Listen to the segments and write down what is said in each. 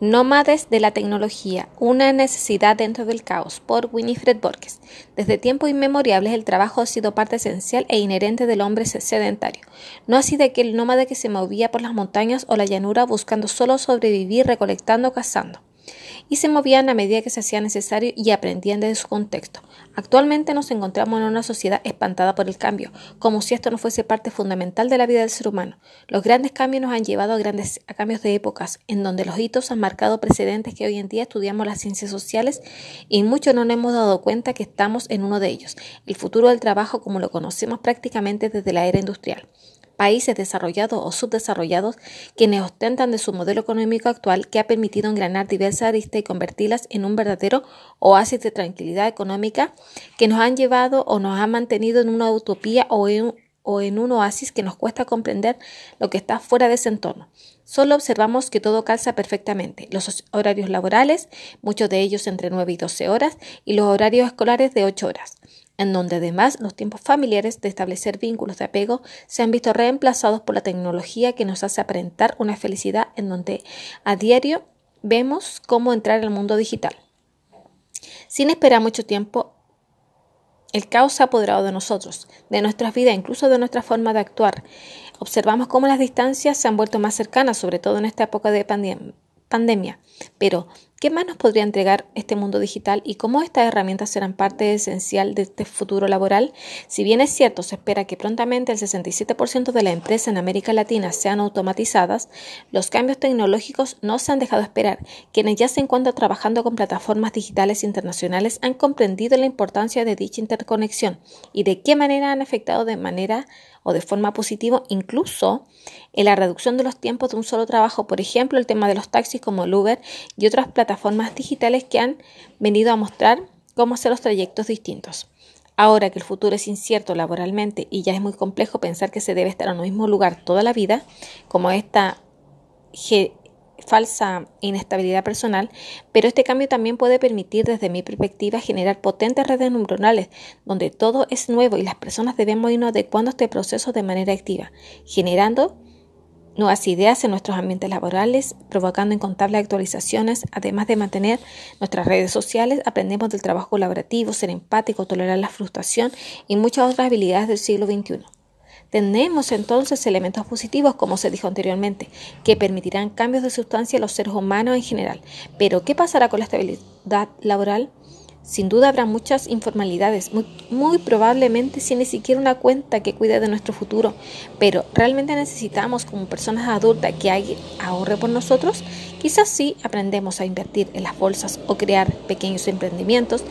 Nómades de la tecnología, una necesidad dentro del caos, por Winifred Borges. Desde tiempos inmemoriales el trabajo ha sido parte esencial e inherente del hombre sedentario, no así de aquel nómade que se movía por las montañas o la llanura buscando solo sobrevivir recolectando o cazando y se movían a medida que se hacía necesario y aprendían desde su contexto. Actualmente nos encontramos en una sociedad espantada por el cambio, como si esto no fuese parte fundamental de la vida del ser humano. Los grandes cambios nos han llevado a grandes a cambios de épocas, en donde los hitos han marcado precedentes que hoy en día estudiamos las ciencias sociales y muchos no nos hemos dado cuenta que estamos en uno de ellos, el futuro del trabajo como lo conocemos prácticamente desde la era industrial países desarrollados o subdesarrollados quienes ostentan de su modelo económico actual que ha permitido engranar diversas aristas y convertirlas en un verdadero oasis de tranquilidad económica que nos han llevado o nos han mantenido en una utopía o en, un oasis que nos cuesta comprender lo que está fuera de ese entorno. Solo observamos que todo calza perfectamente. Los horarios laborales, muchos de ellos entre 9 y 12 horas, y los horarios escolares de 8 horas en donde además los tiempos familiares de establecer vínculos de apego se han visto reemplazados por la tecnología que nos hace aparentar una felicidad en donde a diario vemos cómo entrar al mundo digital. Sin esperar mucho tiempo, el caos se ha apoderado de nosotros, de nuestras vidas, incluso de nuestra forma de actuar. Observamos cómo las distancias se han vuelto más cercanas, sobre todo en esta época de pandemia. Pero ¿Qué más nos podría entregar este mundo digital y cómo estas herramientas serán parte esencial de este futuro laboral? Si bien es cierto, se espera que prontamente el 67% de las empresas en América Latina sean automatizadas, los cambios tecnológicos no se han dejado esperar. Quienes ya se encuentran trabajando con plataformas digitales internacionales han comprendido la importancia de dicha interconexión y de qué manera han afectado de manera o de forma positiva incluso en la reducción de los tiempos de un solo trabajo, por ejemplo, el tema de los taxis como el Uber y otras plataformas digitales que han venido a mostrar cómo hacer los trayectos distintos. Ahora que el futuro es incierto laboralmente y ya es muy complejo pensar que se debe estar en un mismo lugar toda la vida, como esta falsa inestabilidad personal, pero este cambio también puede permitir desde mi perspectiva generar potentes redes neuronales donde todo es nuevo y las personas debemos irnos adecuando a este proceso de manera activa, generando nuevas ideas en nuestros ambientes laborales, provocando incontables actualizaciones, además de mantener nuestras redes sociales, aprendemos del trabajo colaborativo, ser empático, tolerar la frustración y muchas otras habilidades del siglo XXI. Tenemos entonces elementos positivos, como se dijo anteriormente, que permitirán cambios de sustancia a los seres humanos en general. Pero, ¿qué pasará con la estabilidad laboral? Sin duda habrá muchas informalidades, muy, probablemente sin ni siquiera una cuenta que cuide de nuestro futuro, pero ¿realmente necesitamos como personas adultas que alguien ahorre por nosotros? Quizás sí aprendemos a invertir en las bolsas o crear pequeños emprendimientos,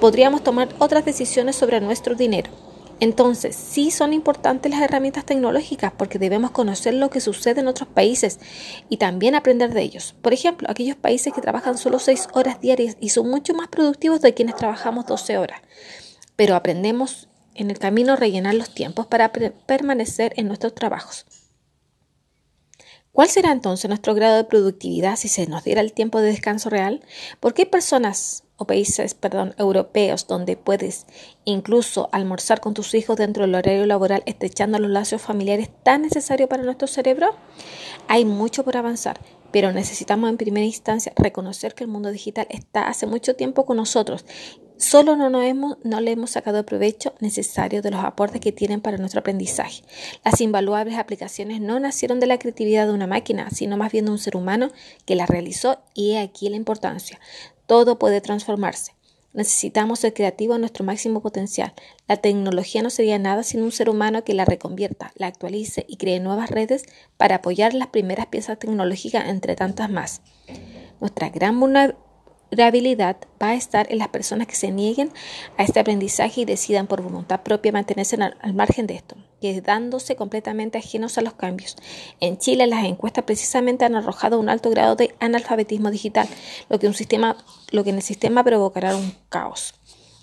podríamos tomar otras decisiones sobre nuestro dinero. Entonces, sí son importantes las herramientas tecnológicas porque debemos conocer lo que sucede en otros países y también aprender de ellos. Por ejemplo, aquellos países que trabajan solo 6 horas diarias y son mucho más productivos de quienes trabajamos 12 horas. Pero aprendemos en el camino a rellenar los tiempos para permanecer en nuestros trabajos. ¿Cuál será entonces nuestro grado de productividad si se nos diera el tiempo de descanso real? ¿Por qué personas o países, perdón, europeos donde puedes incluso almorzar con tus hijos dentro del horario laboral estrechando los lazos familiares tan necesarios para nuestro cerebro? Hay mucho por avanzar, pero necesitamos en primera instancia reconocer que el mundo digital está hace mucho tiempo con nosotros. Solo no, hemos, no le hemos sacado el provecho necesario de los aportes que tienen para nuestro aprendizaje. Las invaluables aplicaciones no nacieron de la creatividad de una máquina, sino más bien de un ser humano que las realizó y he aquí la importancia. Todo puede transformarse. Necesitamos ser creativos a nuestro máximo potencial. La tecnología no sería nada sin un ser humano que la reconvierta, la actualice y cree nuevas redes para apoyar las primeras piezas tecnológicas entre tantas más. Nuestra gran va a estar en las personas que se nieguen a este aprendizaje y decidan por voluntad propia mantenerse al margen de esto, quedándose completamente ajenos a los cambios. En Chile las encuestas precisamente han arrojado un alto grado de analfabetismo digital, lo que, un sistema, lo que en el sistema provocará un caos,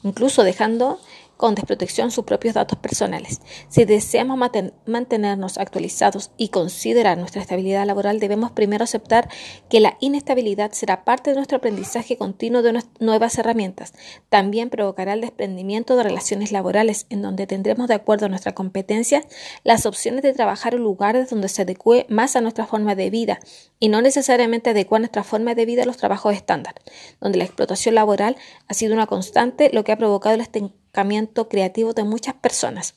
incluso dejando con desprotección sus propios datos personales. Si deseamos mantenernos actualizados y considerar nuestra estabilidad laboral, debemos primero aceptar que la inestabilidad será parte de nuestro aprendizaje continuo de nuevas herramientas. También provocará el desprendimiento de relaciones laborales, en donde tendremos de acuerdo a nuestra competencia las opciones de trabajar en lugares donde se adecue más a nuestra forma de vida y no necesariamente adecuar nuestra forma de vida a los trabajos estándar, donde la explotación laboral ha sido una constante, lo que ha provocado el creativo de muchas personas.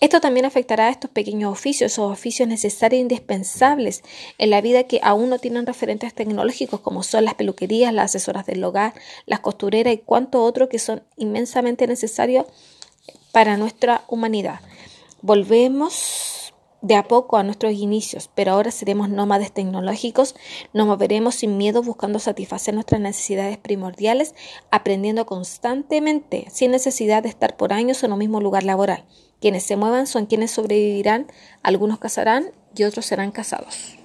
Esto también afectará a estos pequeños oficios, esos oficios necesarios e indispensables en la vida que aún no tienen referentes tecnológicos como son las peluquerías, las asesoras del hogar, las costureras y cuanto otro que son inmensamente necesarios para nuestra humanidad. Volvemos de a poco a nuestros inicios, pero ahora seremos nómades tecnológicos, nos moveremos sin miedo buscando satisfacer nuestras necesidades primordiales, aprendiendo constantemente, sin necesidad de estar por años en un mismo lugar laboral. Quienes se muevan son quienes sobrevivirán, algunos casarán y otros serán casados.